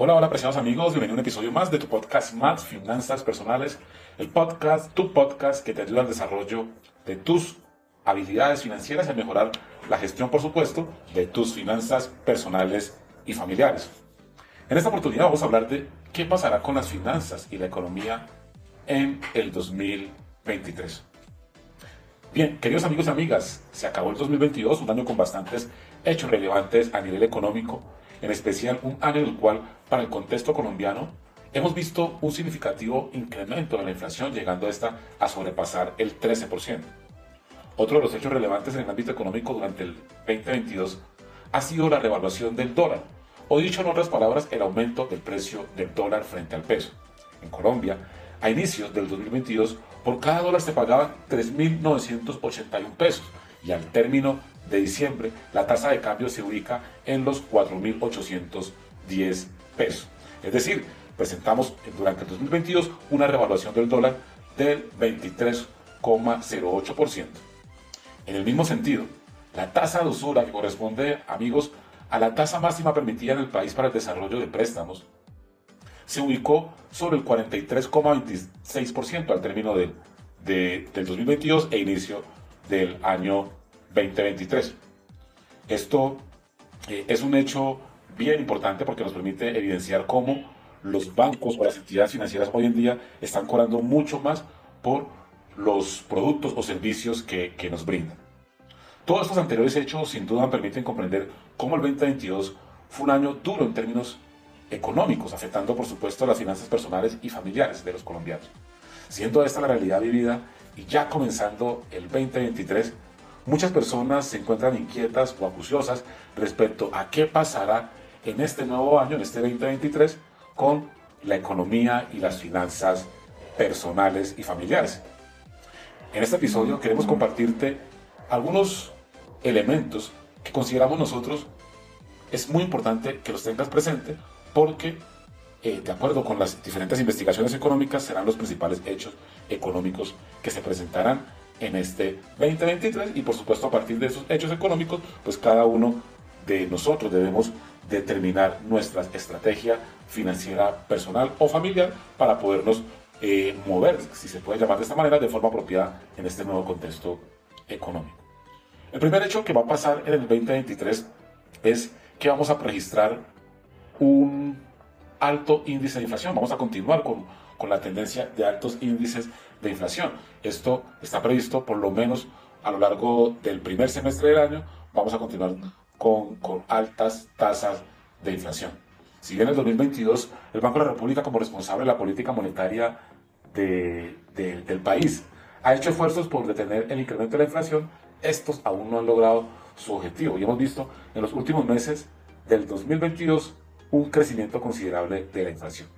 Hola, hola, apreciados amigos. Bienvenido a un episodio más de tu podcast Más Finanzas Personales. El podcast, tu podcast que te ayuda al desarrollo de tus habilidades financieras y a mejorar la gestión, por supuesto, de tus finanzas personales y familiares. En esta oportunidad vamos a hablar de qué pasará con las finanzas y la economía en el 2023. Bien, queridos amigos y amigas, se acabó el 2022, un año con bastantes hechos relevantes a nivel económico, en especial un año en el cual, para el contexto colombiano, hemos visto un significativo incremento de la inflación, llegando a esta a sobrepasar el 13%. Otro de los hechos relevantes en el ámbito económico durante el 2022 ha sido la revaluación del dólar, o dicho en otras palabras, el aumento del precio del dólar frente al peso. En Colombia, a inicios del 2022, por cada dólar se pagaban 3.981 pesos y al término de diciembre la tasa de cambio se ubica en los 4.810 pesos. Es decir, presentamos durante el 2022 una revaluación del dólar del 23,08%. En el mismo sentido, la tasa de usura que corresponde, amigos, a la tasa máxima permitida en el país para el desarrollo de préstamos, se ubicó sobre el 43,26% al término del, del 2022 e inicio del año 2023. Esto eh, es un hecho bien importante porque nos permite evidenciar cómo los bancos o las entidades financieras hoy en día están cobrando mucho más por los productos o servicios que, que nos brindan. Todos estos anteriores hechos sin duda permiten comprender cómo el 2022 fue un año duro en términos económicos, afectando por supuesto las finanzas personales y familiares de los colombianos. Siendo esta la realidad vivida y ya comenzando el 2023, muchas personas se encuentran inquietas o acuciosas respecto a qué pasará en este nuevo año, en este 2023, con la economía y las finanzas personales y familiares. En este episodio queremos compartirte algunos elementos que consideramos nosotros es muy importante que los tengas presente porque, eh, de acuerdo con las diferentes investigaciones económicas, serán los principales hechos económicos que se presentarán en este 2023 y por supuesto a partir de esos hechos económicos, pues cada uno de nosotros debemos determinar nuestra estrategia financiera personal o familiar para podernos eh, mover, si se puede llamar de esta manera, de forma apropiada en este nuevo contexto económico. El primer hecho que va a pasar en el 2023 es que vamos a registrar un alto índice de inflación. Vamos a continuar con, con la tendencia de altos índices de inflación. Esto está previsto por lo menos a lo largo del primer semestre del año. Vamos a continuar con, altas tasas de inflación. Si bien en el 2022 el Banco de la República como responsable de la política monetaria de, de, del país ha hecho esfuerzos por detener el incremento de la inflación, estos aún no han logrado su objetivo. Y hemos visto en los últimos meses del 2022 un crecimiento considerable de la inflación.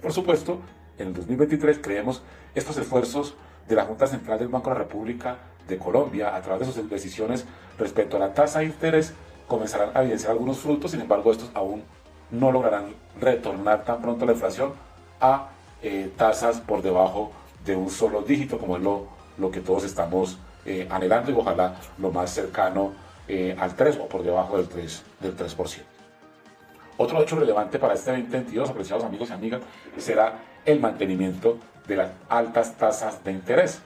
Por supuesto, en el 2023 creemos estos esfuerzos de la Junta Central del Banco de la República de Colombia a través de sus decisiones respecto a la tasa de interés comenzarán a evidenciar algunos frutos, sin embargo estos aún no lograrán retornar tan pronto la inflación a eh, tasas por debajo de un solo dígito, como es lo, lo que todos estamos eh, anhelando y ojalá lo más cercano eh, al 3 o por debajo del 3%. Del 3%. Otro hecho relevante para este 2022, apreciados amigos y amigas, será el mantenimiento de las altas tasas de interés.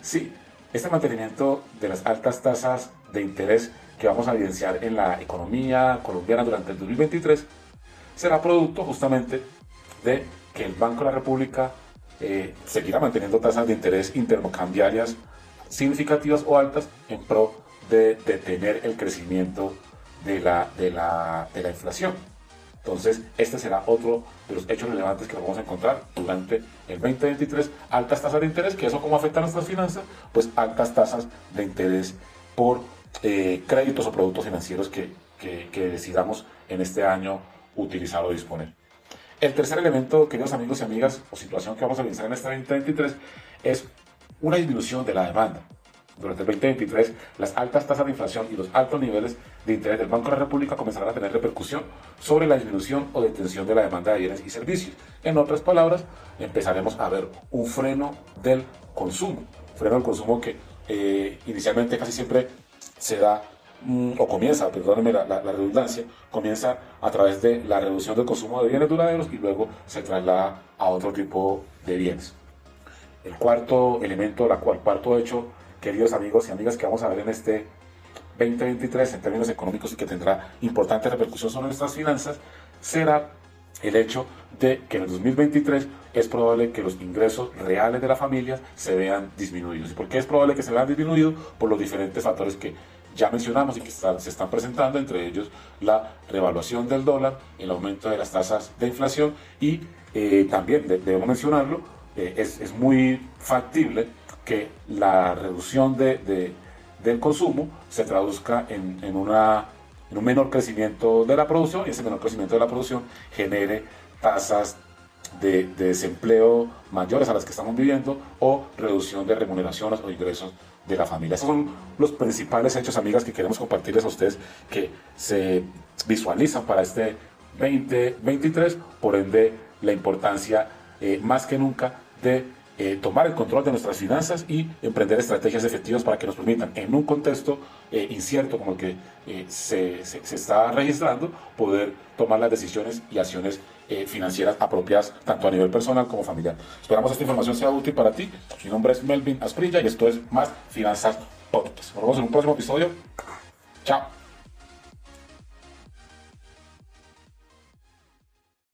Sí, este mantenimiento de las altas tasas de interés que vamos a evidenciar en la economía colombiana durante el 2023 será producto justamente de que el Banco de la República eh, seguirá manteniendo tasas de interés intercambiarias significativas o altas en pro de detener el crecimiento de la, de la, de la inflación. Entonces, este será otro de los hechos relevantes que vamos a encontrar durante el 2023. Altas tasas de interés, que eso cómo afecta a nuestras finanzas, pues altas tasas de interés por eh, créditos o productos financieros que, que, que decidamos en este año utilizar o disponer. El tercer elemento, queridos amigos y amigas, o situación que vamos a analizar en este 2023 es una disminución de la demanda. Durante el 2023, las altas tasas de inflación y los altos niveles de interés del Banco de la República comenzarán a tener repercusión sobre la disminución o detención de la demanda de bienes y servicios. En otras palabras, empezaremos a ver un freno del consumo. Freno del consumo que eh, inicialmente casi siempre se da Mm, o comienza, perdónenme la, redundancia, comienza a través de la reducción del consumo de bienes duraderos y luego se traslada a otro tipo de bienes. El cuarto elemento, el cuarto hecho, queridos amigos y amigas, que vamos a ver en este 2023 en términos económicos y que tendrá importante repercusión sobre nuestras finanzas, será el hecho de que en el 2023 es probable que los ingresos reales de las familias se vean disminuidos. ¿Y por qué es probable que se vean disminuidos? Por los diferentes factores que ya mencionamos y que se están presentando, entre ellos la revaluación del dólar, el aumento de las tasas de inflación y eh, también, debemos mencionarlo, eh, es, muy factible que la reducción de, del consumo se traduzca en, una, en un menor crecimiento de la producción y ese menor crecimiento de la producción genere tasas de, de, desempleo mayores a las que estamos viviendo o reducción de remuneraciones o ingresos de la familia. Esos son los principales hechos, amigas, que queremos compartirles a ustedes que se visualizan para este 2023, por ende la importancia eh, más que nunca de eh, tomar el control de nuestras finanzas y emprender estrategias efectivas para que nos permitan, en un contexto eh, incierto como el que se, se, se, está registrando, poder tomar las decisiones y acciones eh, financieras apropiadas tanto a nivel personal como familiar. Esperamos esta información sea útil para ti. Mi nombre es Melvin Asprilla y esto es Más Finanzas Podcast. Nos vemos en un próximo episodio. Chao.